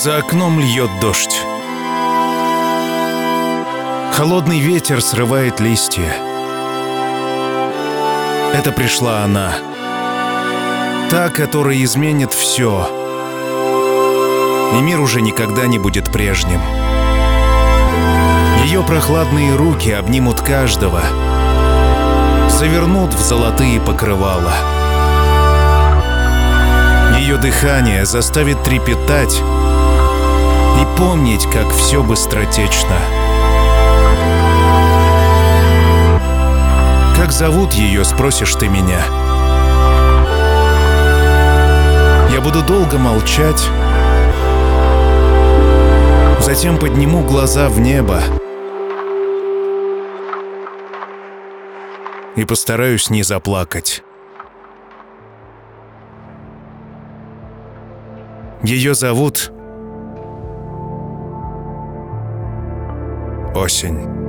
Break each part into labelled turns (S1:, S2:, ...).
S1: За окном льет дождь. Холодный ветер срывает листья. Это пришла она. Та, которая изменит все. И мир уже никогда не будет прежним. Ее прохладные руки обнимут каждого. Завернут в золотые покрывала. Ее дыхание заставит трепетать помнить, как все быстротечно. Как зовут ее, спросишь ты меня. Я буду долго молчать, затем подниму глаза в небо и постараюсь не заплакать. Ее зовут Осень.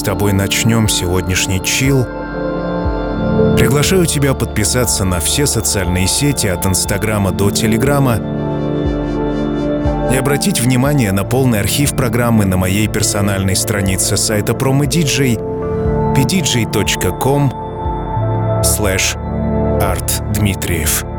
S1: С тобой начнем сегодняшний чил, приглашаю тебя подписаться на все социальные сети от Инстаграма до Телеграма и обратить внимание на полный архив программы на моей персональной странице сайта PromoDJ pdj.com slash artdmitriev.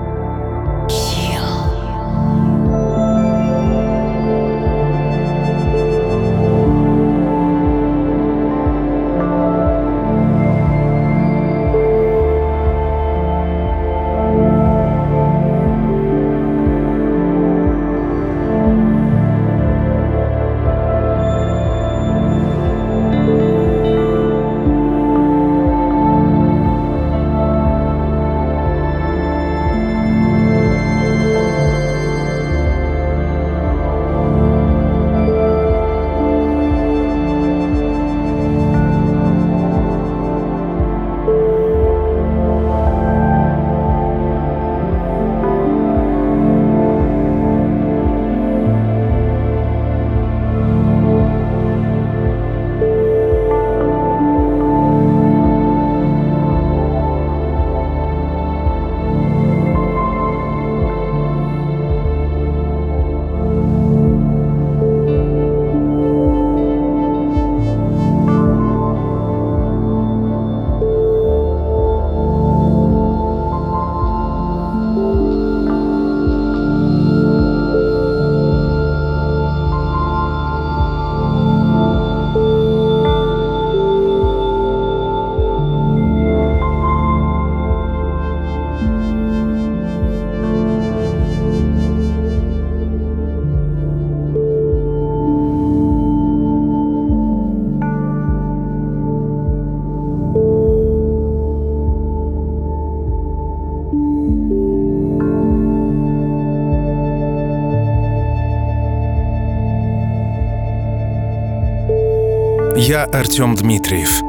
S1: Я Артем Дмитриев.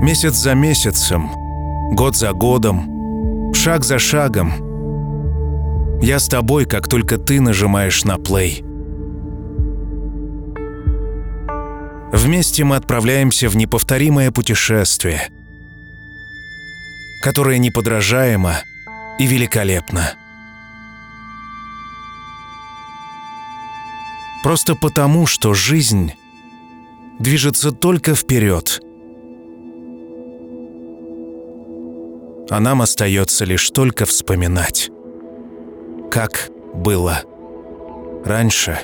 S1: Месяц за месяцем, год за годом, шаг за шагом. Я с тобой, как только ты нажимаешь на плей. Вместе мы отправляемся в неповторимое путешествие, которое неподражаемо и великолепно. Просто потому, что жизнь движется только вперед. А нам остается лишь только вспоминать, как было раньше.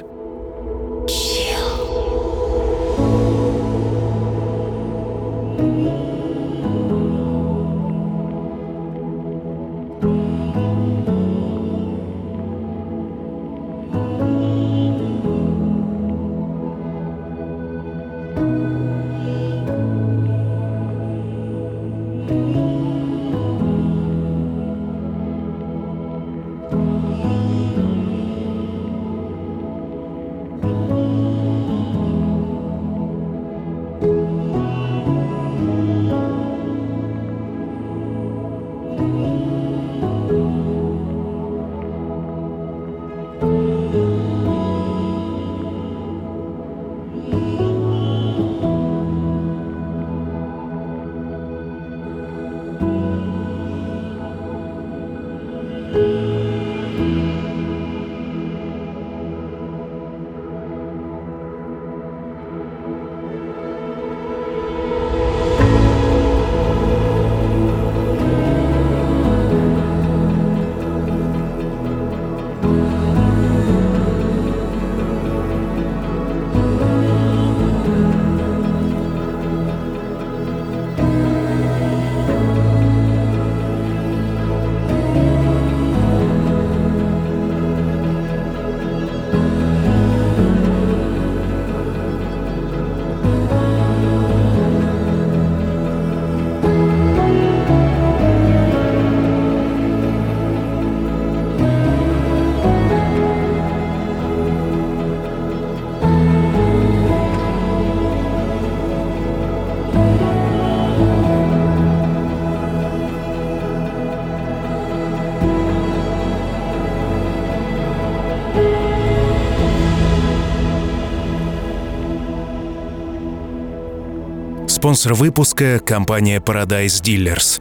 S1: Спонсор выпуска – компания Paradise Dealers.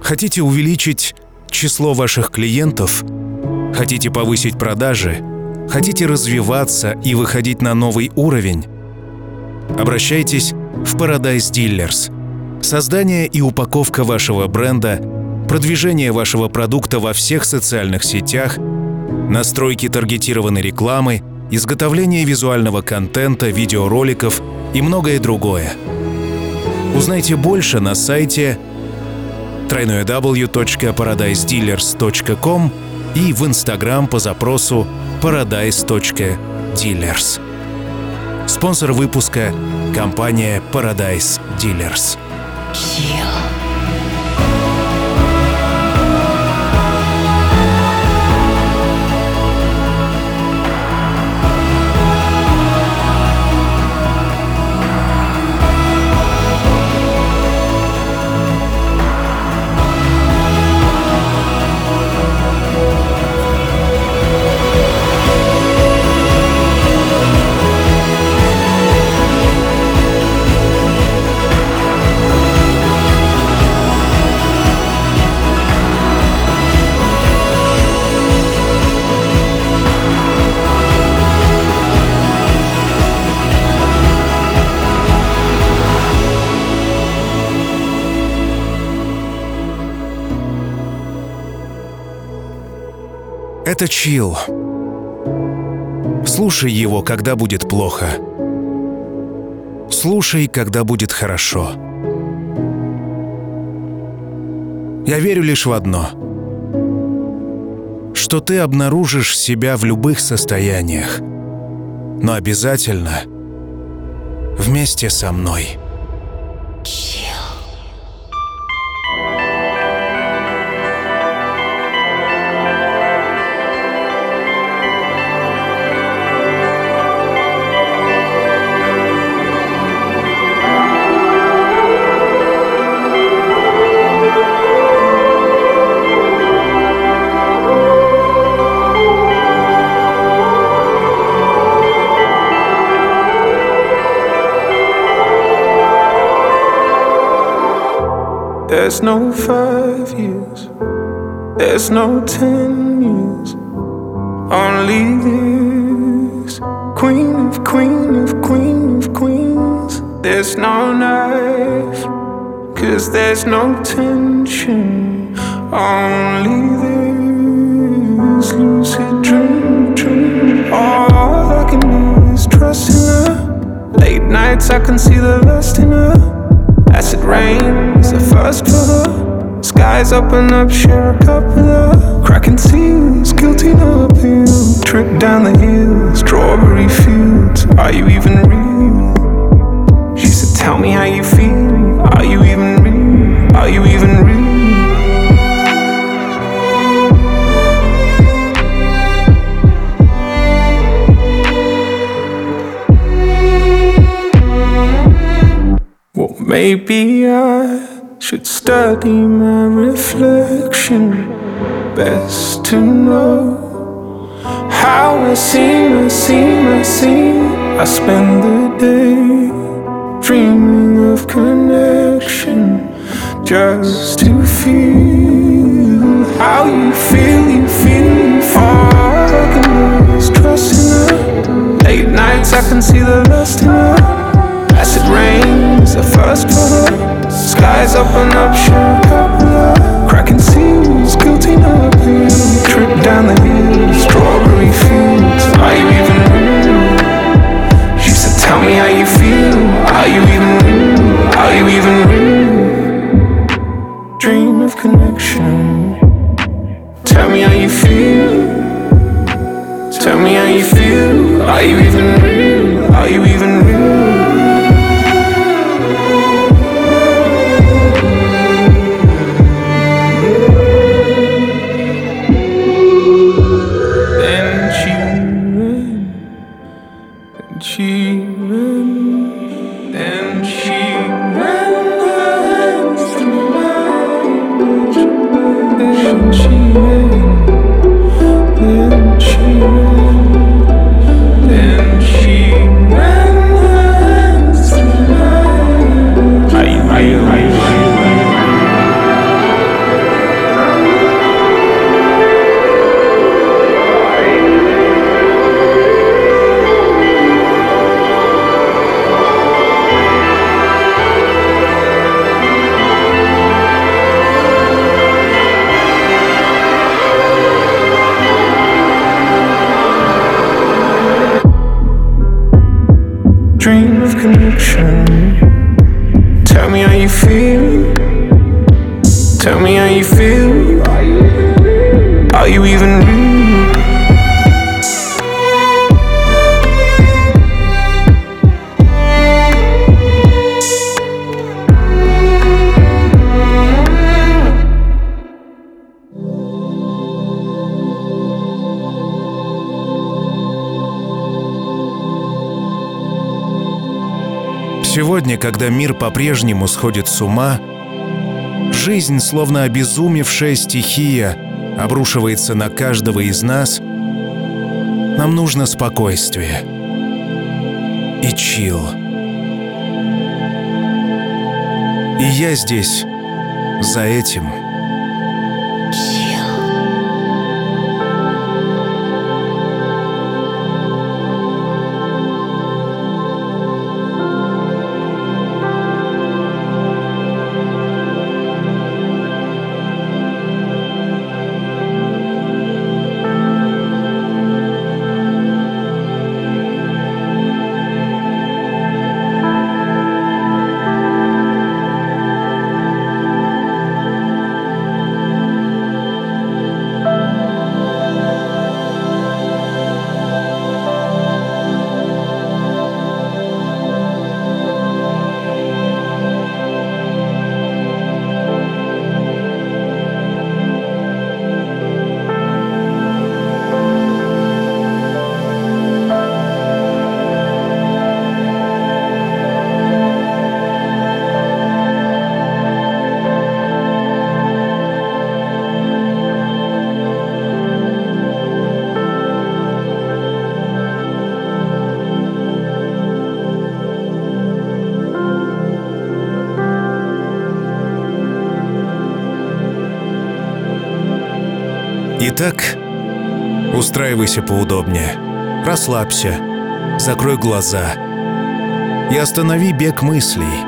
S1: Хотите увеличить число ваших клиентов? Хотите повысить продажи? Хотите развиваться и выходить на новый уровень? Обращайтесь в Paradise Dealers. Создание и упаковка вашего бренда, продвижение вашего продукта во всех социальных сетях, настройки таргетированной рекламы, изготовление визуального контента, видеороликов – и многое другое. Узнайте больше на сайте www.paradisedealers.com и в Инстаграм по запросу paradise.dealers. Спонсор выпуска – компания Paradise Dealers. Chill. Это чил. Слушай его, когда будет плохо. Слушай, когда будет хорошо. Я верю лишь в одно. Что ты обнаружишь себя в любых состояниях. Но обязательно вместе со мной.
S2: There's no five years, there's no ten years, only this. Queen of queen of queen of queens. There's no knife, cause there's no tension, only this lucid dream, dream. All I can do is trust in her. Late nights, I can see the lust in her. Acid rain is the first her. Skies open up, share a cup of her. Cracking seals, guilty no appeal. Trip down the hill, strawberry fields. Are you even real? She said, Tell me how you feel. Are you even real? Are you even real? Maybe I should study my reflection. Best to know how I seem, I seem, I seem. I spend the day dreaming of connection just to feel how you feel, you feel, you can do trust in her. Late nights, I can see the lust in her. Acid rain is the first her. Skies open up, cup. Cracking seals, guilty no appeal. Trip down the hill, strawberry fields. Are you even real? She said, Tell me how you feel. Are you even real? Are you even real? Dream of connection. Tell me how you feel. Tell me how you feel. Are you even real? Are you even real?
S1: Когда мир по-прежнему сходит с ума, жизнь, словно обезумевшая стихия, обрушивается на каждого из нас, нам нужно спокойствие и чил. И я здесь за этим. Устраивайся поудобнее, расслабься, закрой глаза. И останови бег мыслей.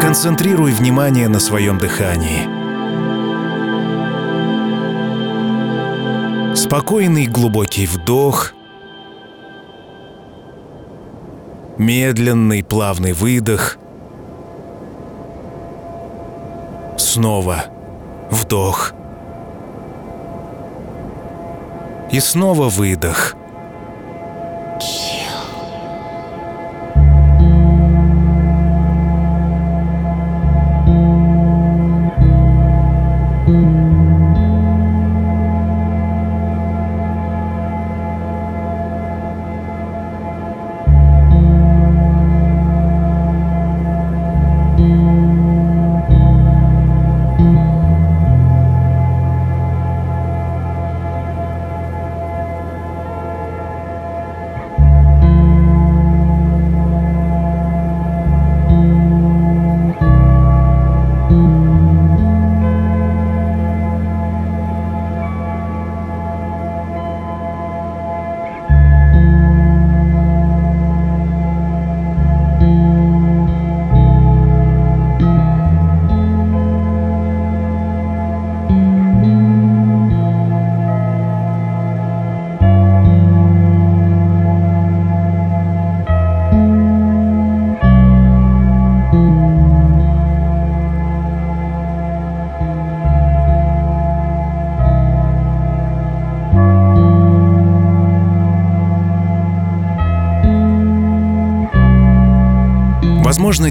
S1: Концентрируй внимание на своем дыхании. Спокойный глубокий вдох, медленный плавный выдох, снова вдох – И снова выдох.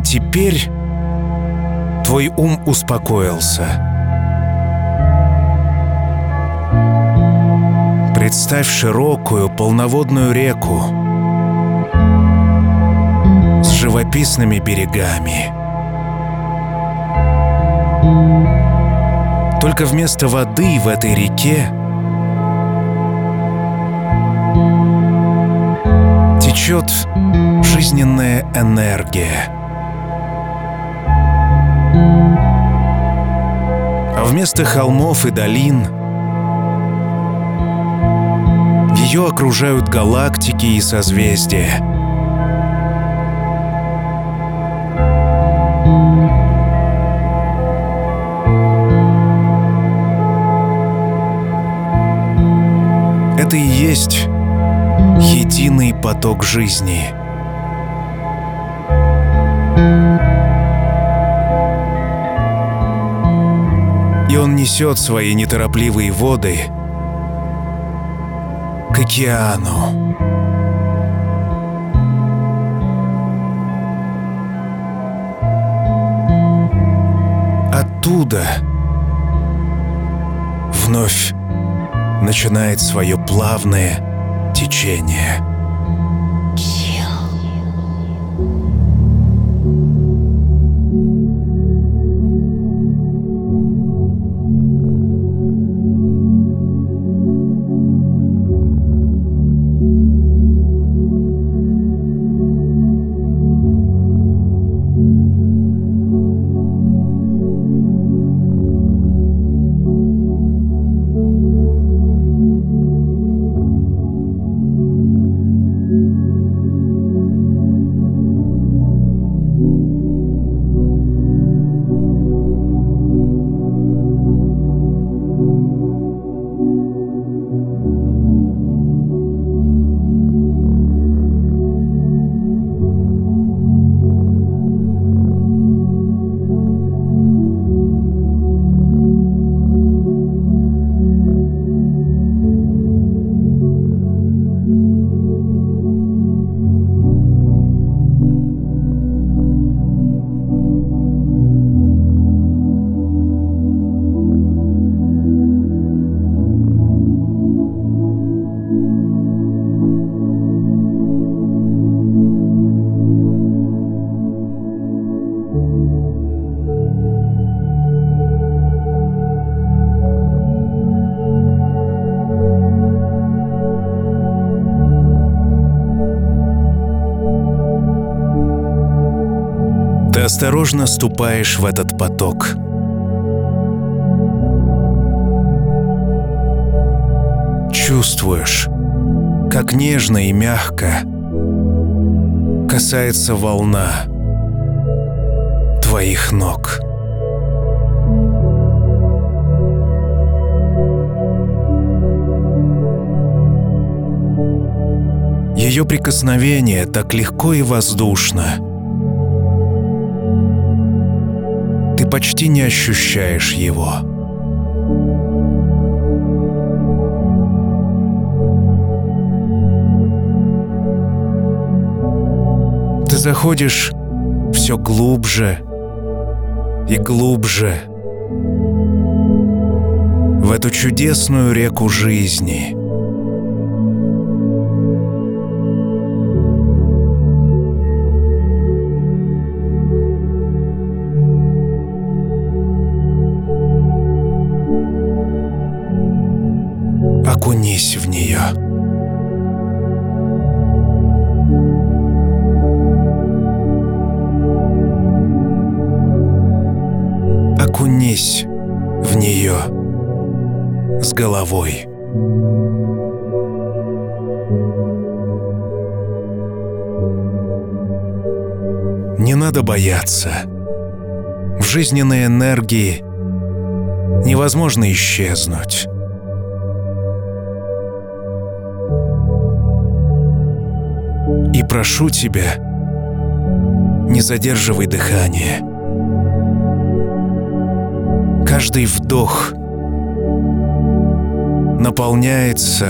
S1: Теперь твой ум успокоился. Представь широкую полноводную реку с живописными берегами. Только вместо воды в этой реке течет жизненная энергия. Вместо холмов и долин ее окружают галактики и созвездия. Это и есть единый поток жизни. Несет свои неторопливые воды к океану. Оттуда вновь начинает свое плавное течение. Осторожно ступаешь в этот поток. чувствуешь, как нежно и мягко касается волна твоих ног. Ее прикосновение так легко и воздушно. Почти не ощущаешь его. Ты заходишь все глубже и глубже в эту чудесную реку жизни — головой. Не надо бояться. В жизненной энергии невозможно исчезнуть. И прошу тебя, не задерживай дыхание. Каждый вдох наполняется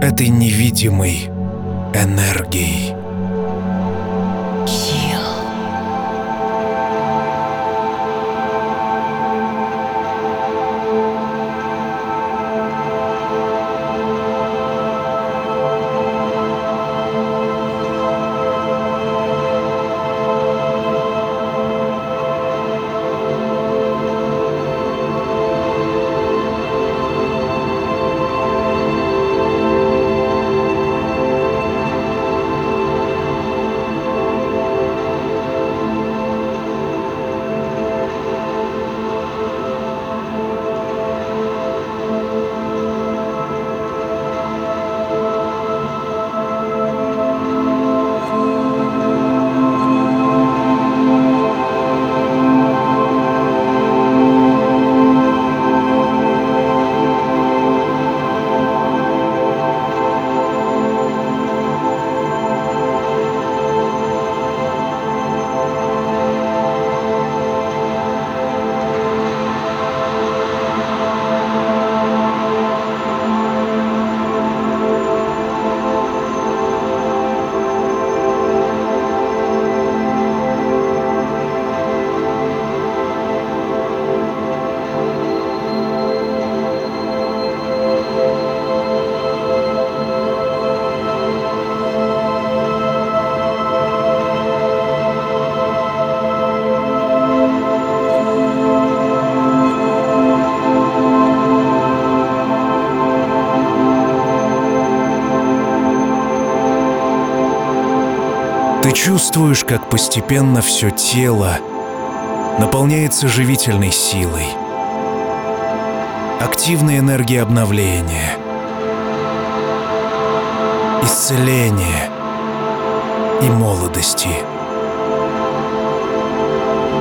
S1: этой невидимой энергией. Чувствуешь, как постепенно все тело наполняется живительной силой, активной энергией обновления, исцеления и молодости.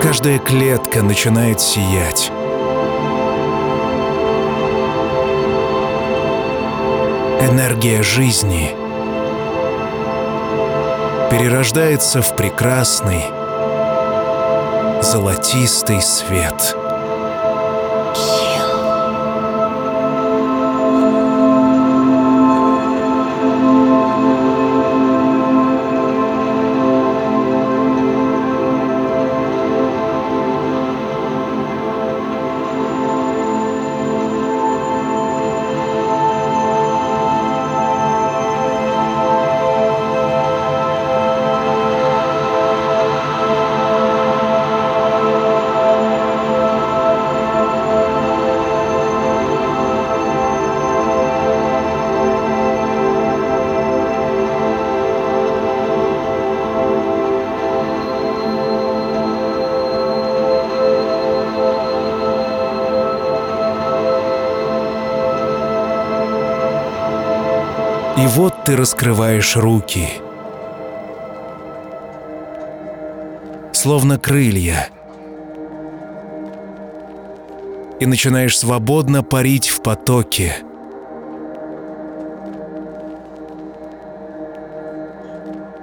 S1: Каждая клетка начинает сиять. Энергия жизни — перерождается в прекрасный золотистый свет. Ты раскрываешь руки. Словно крылья. И начинаешь свободно парить в потоке.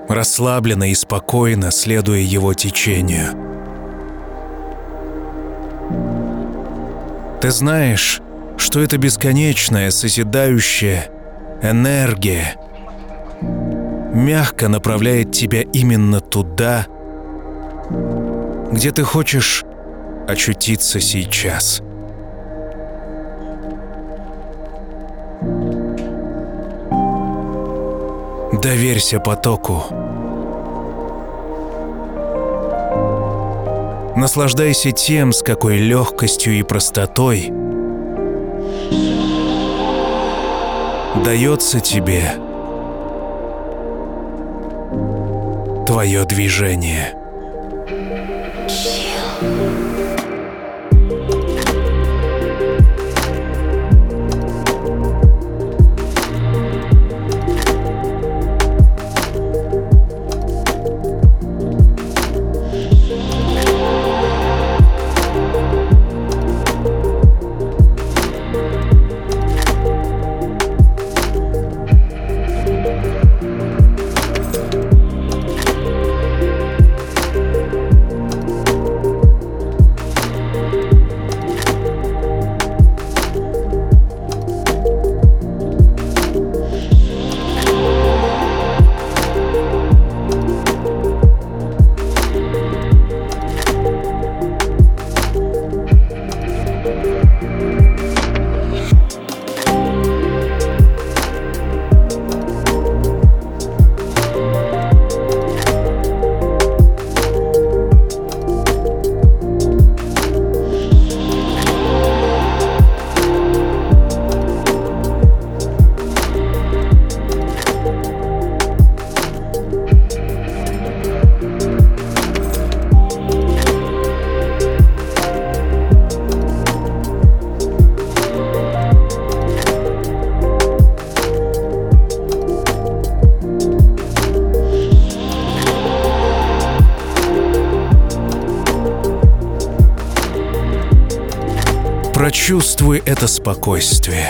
S1: Расслабленно и спокойно, следуя его течению. Ты знаешь, что это бесконечная, созидающая энергия мягко направляет тебя именно туда, где ты хочешь очутиться сейчас. Доверься потоку. Наслаждайся тем, с какой легкостью и простотой дается тебе твое движение. Прочувствуй это спокойствие.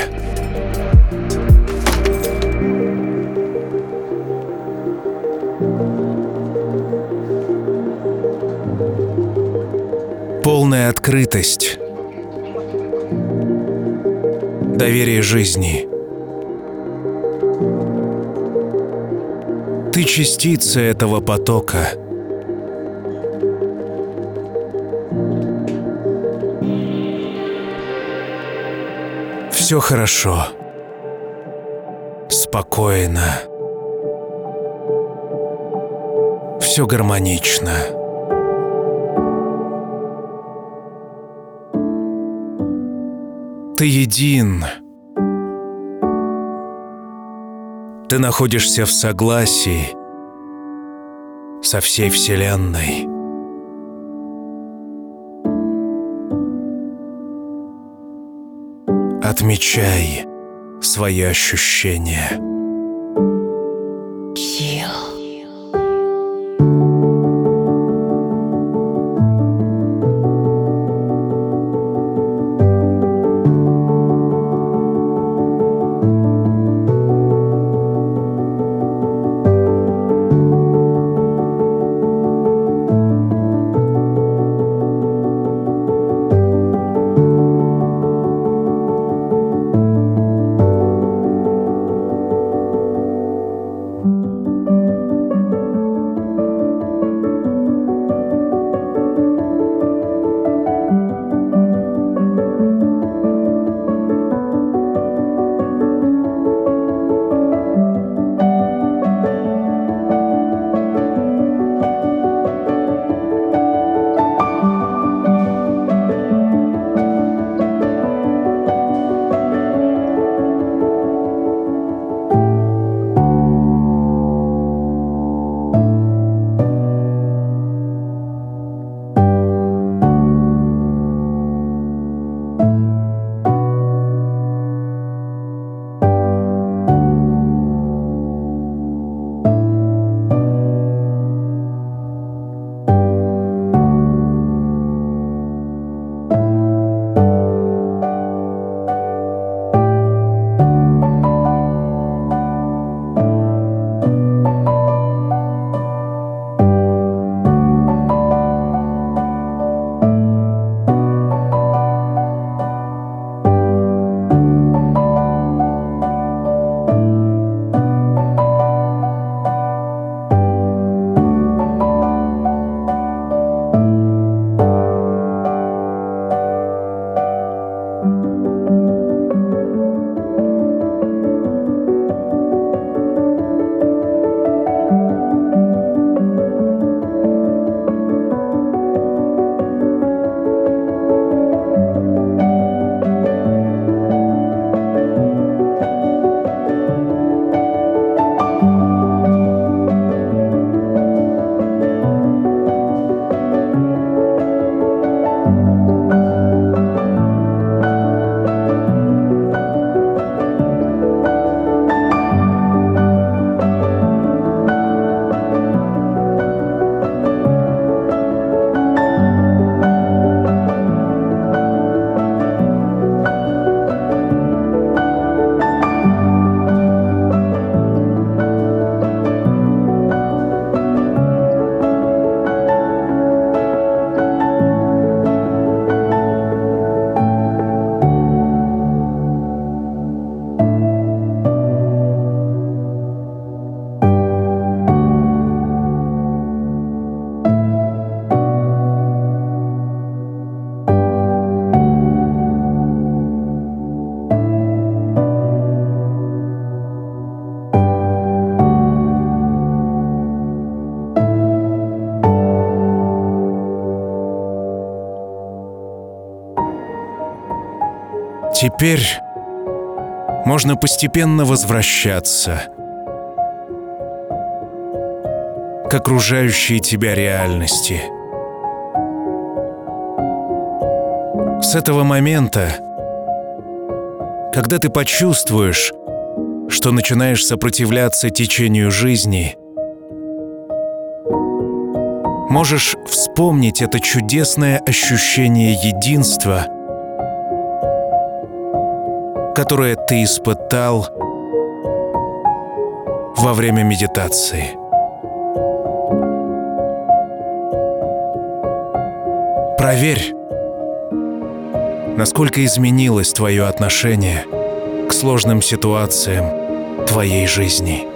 S1: Полная открытость. Доверие жизни. Ты частица этого потока — Все хорошо. Спокойно. Все гармонично. Ты един. Ты находишься в согласии со всей Вселенной. Отмечай свои ощущения. Теперь можно постепенно возвращаться к окружающей тебя реальности. С этого момента, когда ты почувствуешь, что начинаешь сопротивляться течению жизни, можешь вспомнить это чудесное ощущение единства, которое ты испытал во время медитации. Проверь, насколько изменилось твое отношение к сложным ситуациям твоей жизни.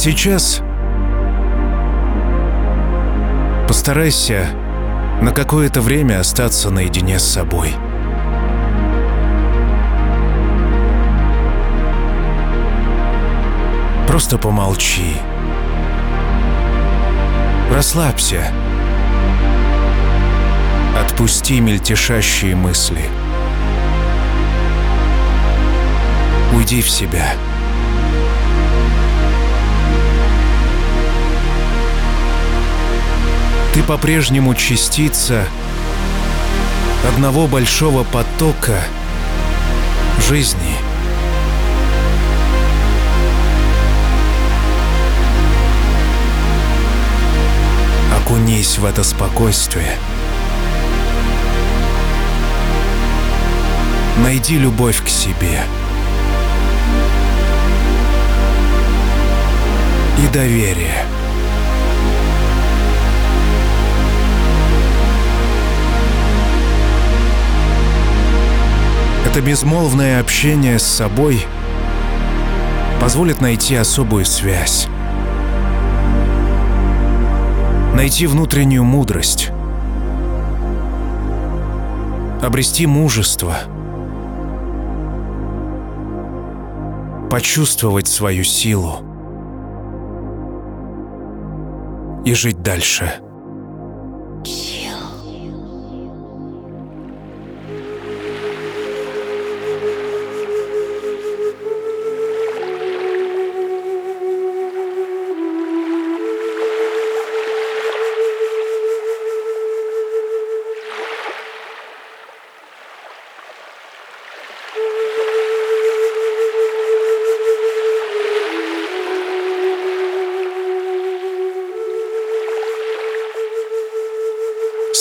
S1: Сейчас постарайся на какое-то время остаться наедине с собой. Просто помолчи. Расслабься. Отпусти мельтешащие мысли. Уйди в себя. Ты по-прежнему частица одного большого потока жизни. Окунись в это спокойствие. Найди любовь к себе. И доверие. Это безмолвное общение с собой позволит найти особую связь. Найти внутреннюю мудрость. Обрести мужество. Почувствовать свою силу. И жить дальше.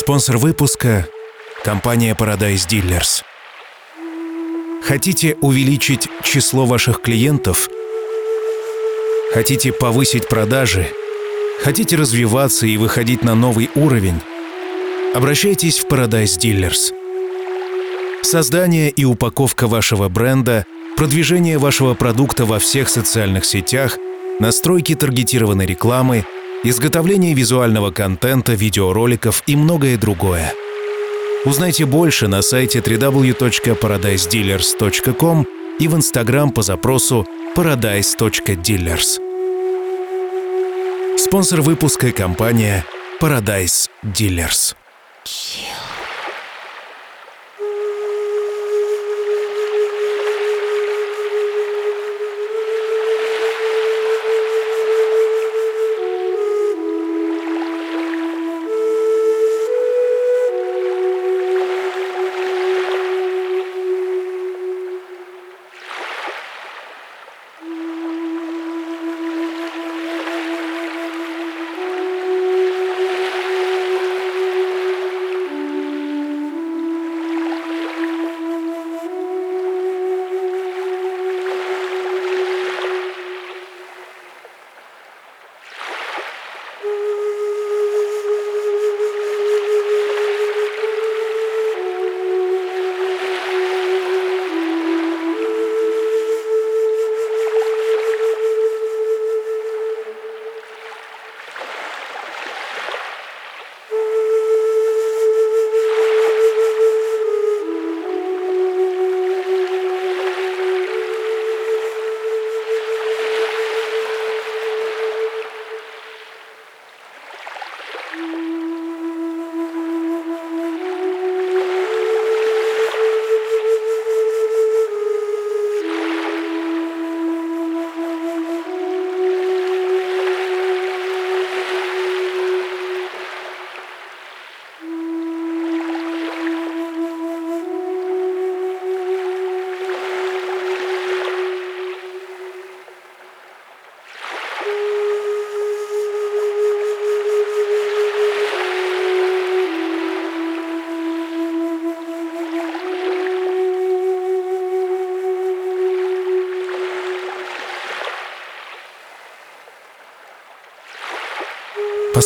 S1: Спонсор выпуска – компания Paradise Dealers. Хотите увеличить число ваших клиентов? Хотите повысить продажи? Хотите развиваться и выходить на новый уровень? Обращайтесь в Paradise Dealers. Создание и упаковка вашего бренда, продвижение вашего продукта во всех социальных сетях, настройки таргетированной рекламы – изготовление визуального контента, видеороликов и многое другое. Узнайте больше на сайте www.paradisedealers.com и в Инстаграм по запросу paradise.dealers. Спонсор выпуска – компания Paradise Dealers. Chill.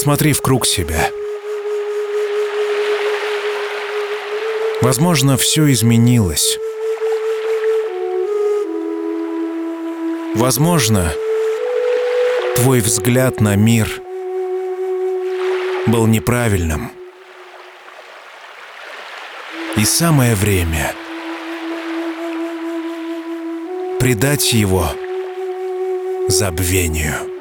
S1: Посмотри в круг себя. Возможно, все изменилось. Возможно, Твой взгляд на мир был неправильным. И самое время предать его забвению.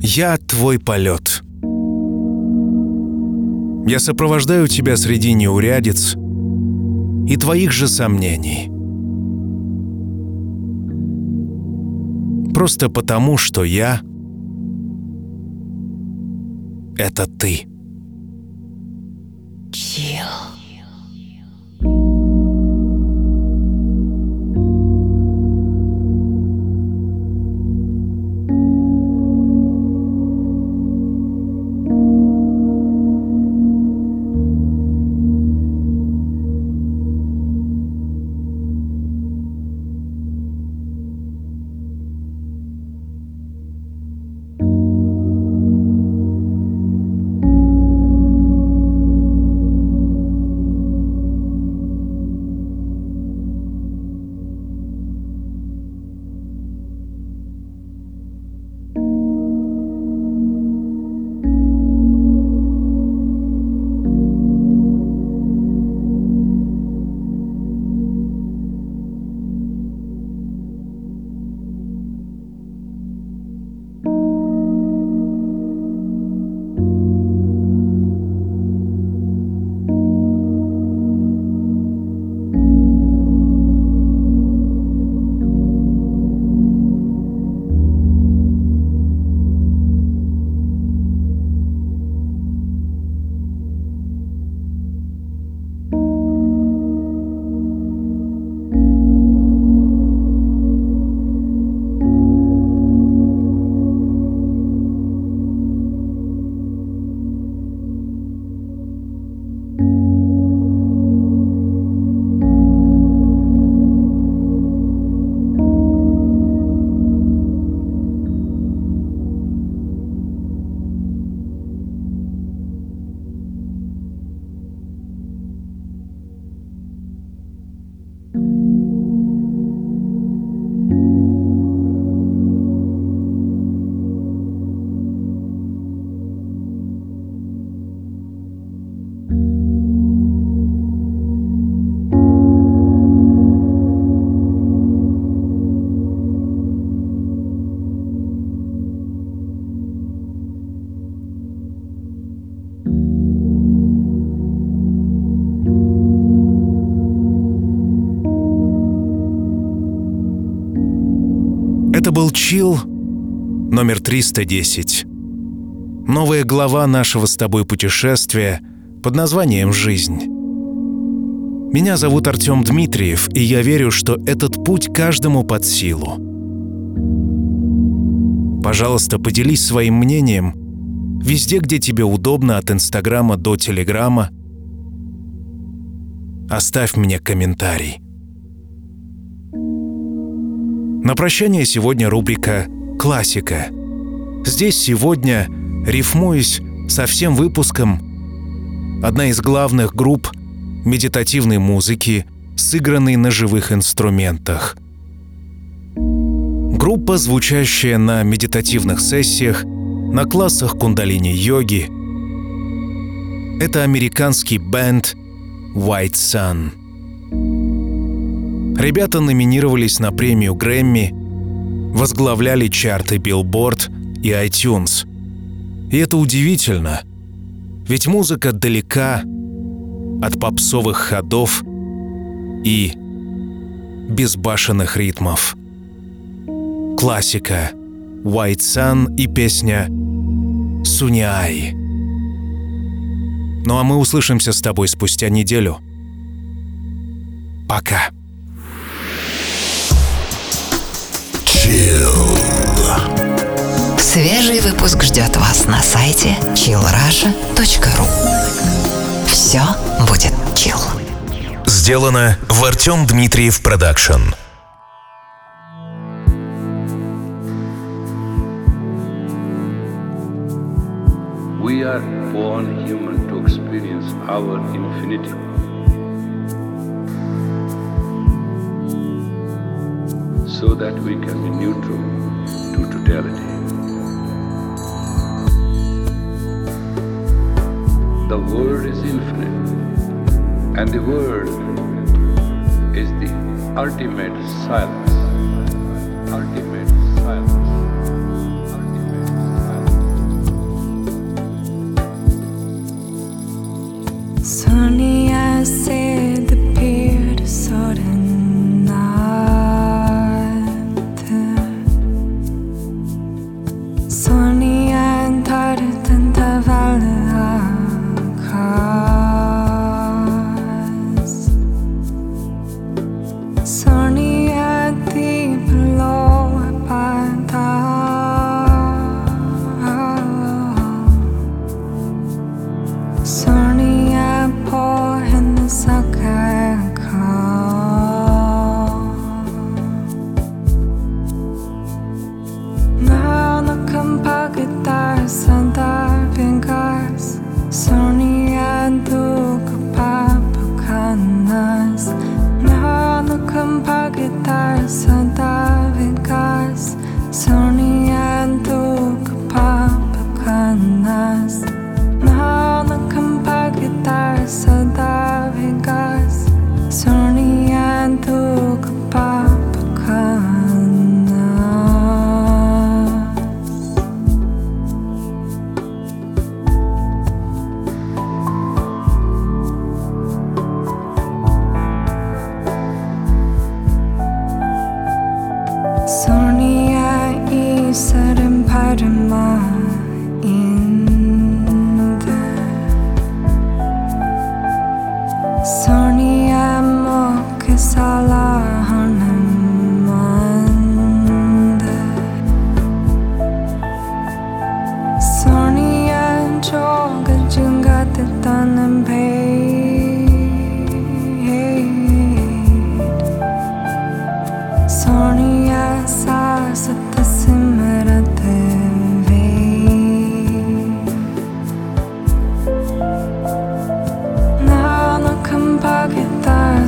S1: Я твой полет. Я сопровождаю тебя среди неурядиц и твоих же сомнений. Просто потому, что я — это ты. Чил номер 310. Новая глава нашего с тобой путешествия под названием «Жизнь». Меня зовут Артем Дмитриев, и я верю, что этот путь каждому под силу. Пожалуйста, поделись своим мнением везде, где тебе удобно, от Инстаграма до Телеграма. Оставь мне комментарий. На прощание сегодня рубрика «Классика». Здесь сегодня, рифмуюсь со всем выпуском, одна из главных групп медитативной музыки, сыгранной на живых инструментах. Группа, звучащая на медитативных сессиях, на классах кундалини-йоги. Это американский бенд White Sun. Ребята номинировались на премию Грэмми, возглавляли чарты Billboard и iTunes. И это удивительно, ведь музыка далека от попсовых ходов и безбашенных ритмов. Классика White Sun и песня Суниай. Ну а мы услышимся с тобой спустя неделю. Пока.
S3: Chill.
S4: Свежий выпуск ждет вас на сайте chillrussia.ru Все будет chill.
S1: Сделано в Артем Дмитриев Production.
S5: We are born human to experience our infinity. so that we can be neutral to totality. The world is infinite, and the world is the ultimate silence.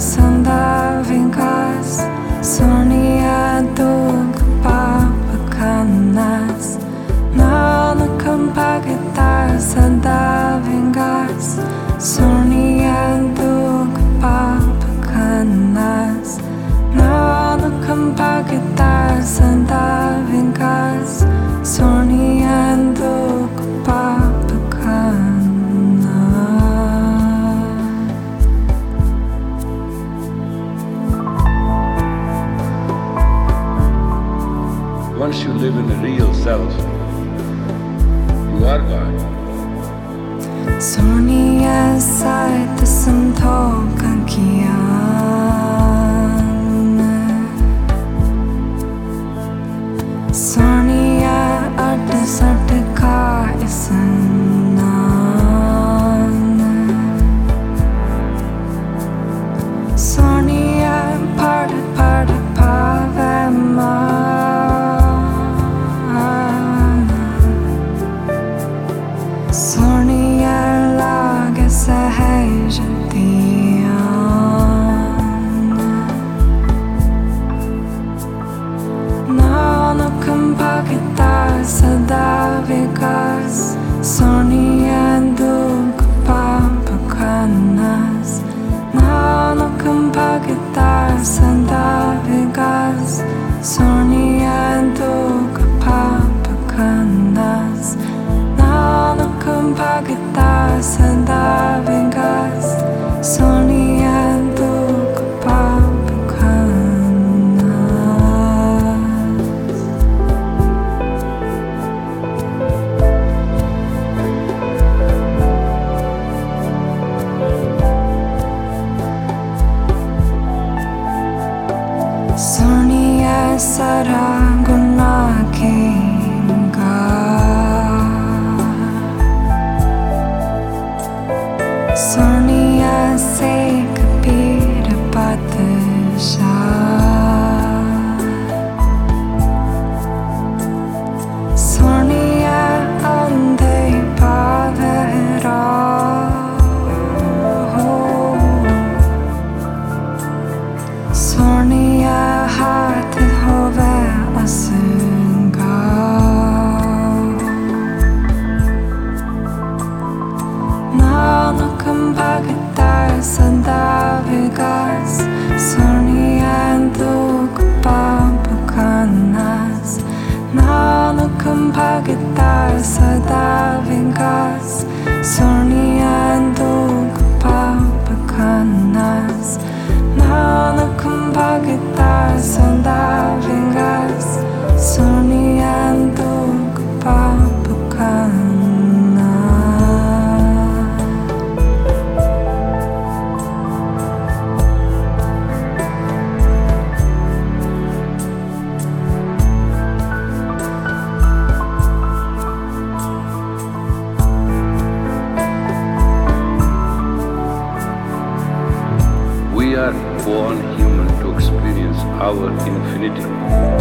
S5: pensando a ver. yourself. You are God. Soni ऐसा तुम थोका किया oh